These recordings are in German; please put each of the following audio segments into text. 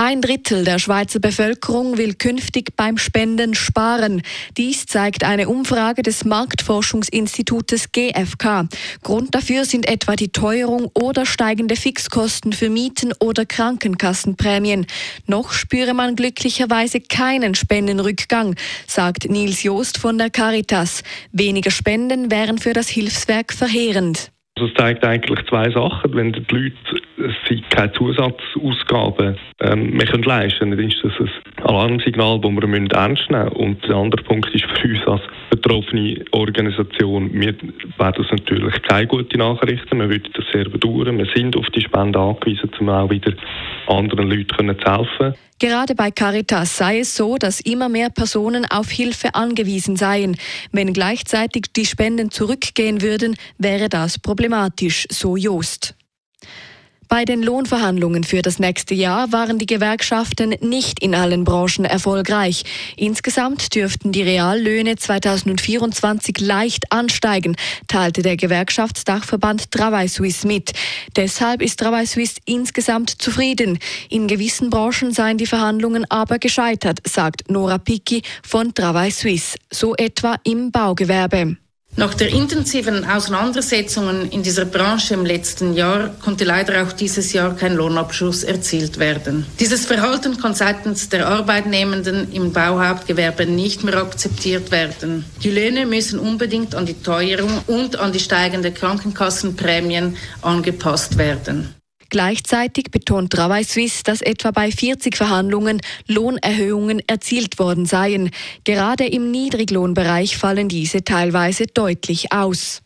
Ein Drittel der Schweizer Bevölkerung will künftig beim Spenden sparen. Dies zeigt eine Umfrage des Marktforschungsinstitutes GfK. Grund dafür sind etwa die Teuerung oder steigende Fixkosten für Mieten oder Krankenkassenprämien. Noch spüre man glücklicherweise keinen Spendenrückgang, sagt Nils Joost von der Caritas. Weniger Spenden wären für das Hilfswerk verheerend. Also es zeigt eigentlich zwei Sachen. Wenn die Leute sich keine Zusatzausgaben ähm, mehr können leisten können, dann ist das ein Alarmsignal, das wir ernst nehmen müssen. Und der andere Punkt ist für uns als betroffene Organisation, wir werden das natürlich keine guten Nachrichten. Wir würden das sehr bedauern. Wir sind auf die Spende angewiesen, um auch wieder anderen Leuten zu helfen. Gerade bei Caritas sei es so, dass immer mehr Personen auf Hilfe angewiesen seien. Wenn gleichzeitig die Spenden zurückgehen würden, wäre das problematisch, so Jost. Bei den Lohnverhandlungen für das nächste Jahr waren die Gewerkschaften nicht in allen Branchen erfolgreich. Insgesamt dürften die Reallöhne 2024 leicht ansteigen, teilte der Gewerkschaftsdachverband Travail Suisse mit. Deshalb ist Travail Suisse insgesamt zufrieden. In gewissen Branchen seien die Verhandlungen aber gescheitert, sagt Nora Picki von Travail Suisse, so etwa im Baugewerbe. Nach der intensiven Auseinandersetzungen in dieser Branche im letzten Jahr konnte leider auch dieses Jahr kein Lohnabschluss erzielt werden. Dieses Verhalten kann seitens der Arbeitnehmenden im Bauhauptgewerbe nicht mehr akzeptiert werden. Die Löhne müssen unbedingt an die Teuerung und an die steigende Krankenkassenprämien angepasst werden. Gleichzeitig betont Travail Suisse, dass etwa bei 40 Verhandlungen Lohnerhöhungen erzielt worden seien. Gerade im Niedriglohnbereich fallen diese teilweise deutlich aus.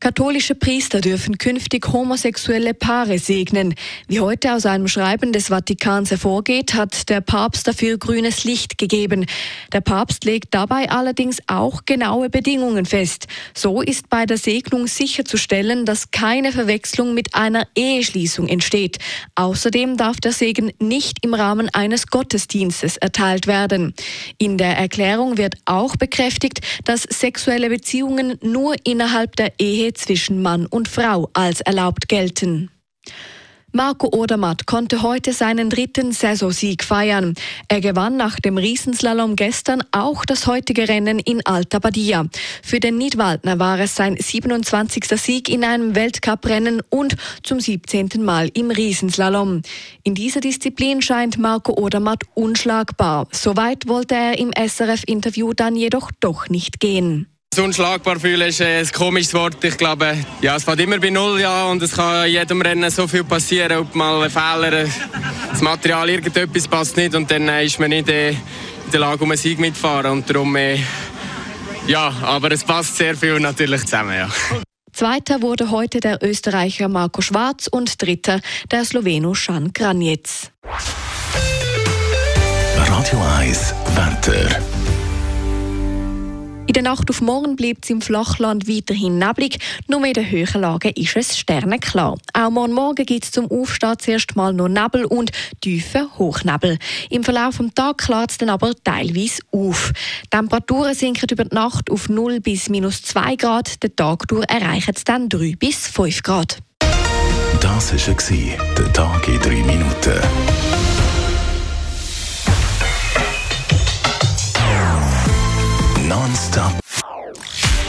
Katholische Priester dürfen künftig homosexuelle Paare segnen. Wie heute aus einem Schreiben des Vatikans hervorgeht, hat der Papst dafür grünes Licht gegeben. Der Papst legt dabei allerdings auch genaue Bedingungen fest. So ist bei der Segnung sicherzustellen, dass keine Verwechslung mit einer Eheschließung entsteht. Außerdem darf der Segen nicht im Rahmen eines Gottesdienstes erteilt werden. In der Erklärung wird auch bekräftigt, dass sexuelle Beziehungen nur innerhalb der Ehe zwischen Mann und Frau als erlaubt gelten. Marco Odermatt konnte heute seinen dritten Saisonsieg feiern. Er gewann nach dem Riesenslalom gestern auch das heutige Rennen in Alta Badia. Für den Nidwaldner war es sein 27. Sieg in einem Weltcuprennen und zum 17. Mal im Riesenslalom. In dieser Disziplin scheint Marco Odermatt unschlagbar. Soweit wollte er im SRF-Interview dann jedoch doch nicht gehen. Unschlagbar fühlen ist ein komisches Wort. Ich glaube, ja, es fängt immer bei Null ja, und es kann in jedem Rennen so viel passieren. Ob mal ein Fehler, das Material, irgendetwas passt nicht und dann ist man nicht in der Lage, um einen Sieg mitzufahren. Und darum, äh, ja, aber es passt sehr viel natürlich zusammen. Ja. Zweiter wurde heute der Österreicher Marco Schwarz und dritter der Sloweno Jan Granjec. Radio 1 Wetter. In der Nacht auf morgen bleibt es im Flachland weiterhin neblig, nur in den höheren Lagen ist es sternenklar. Auch morgen Morgen gibt es zum Aufstehen zuerst mal noch Nebel und tiefen Hochnebel. Im Verlauf des Tages klart es dann aber teilweise auf. Die Temperaturen sinken über die Nacht auf 0 bis minus 2 Grad, den Tag durch erreichen es dann 3 bis 5 Grad. Das war der Tag in 3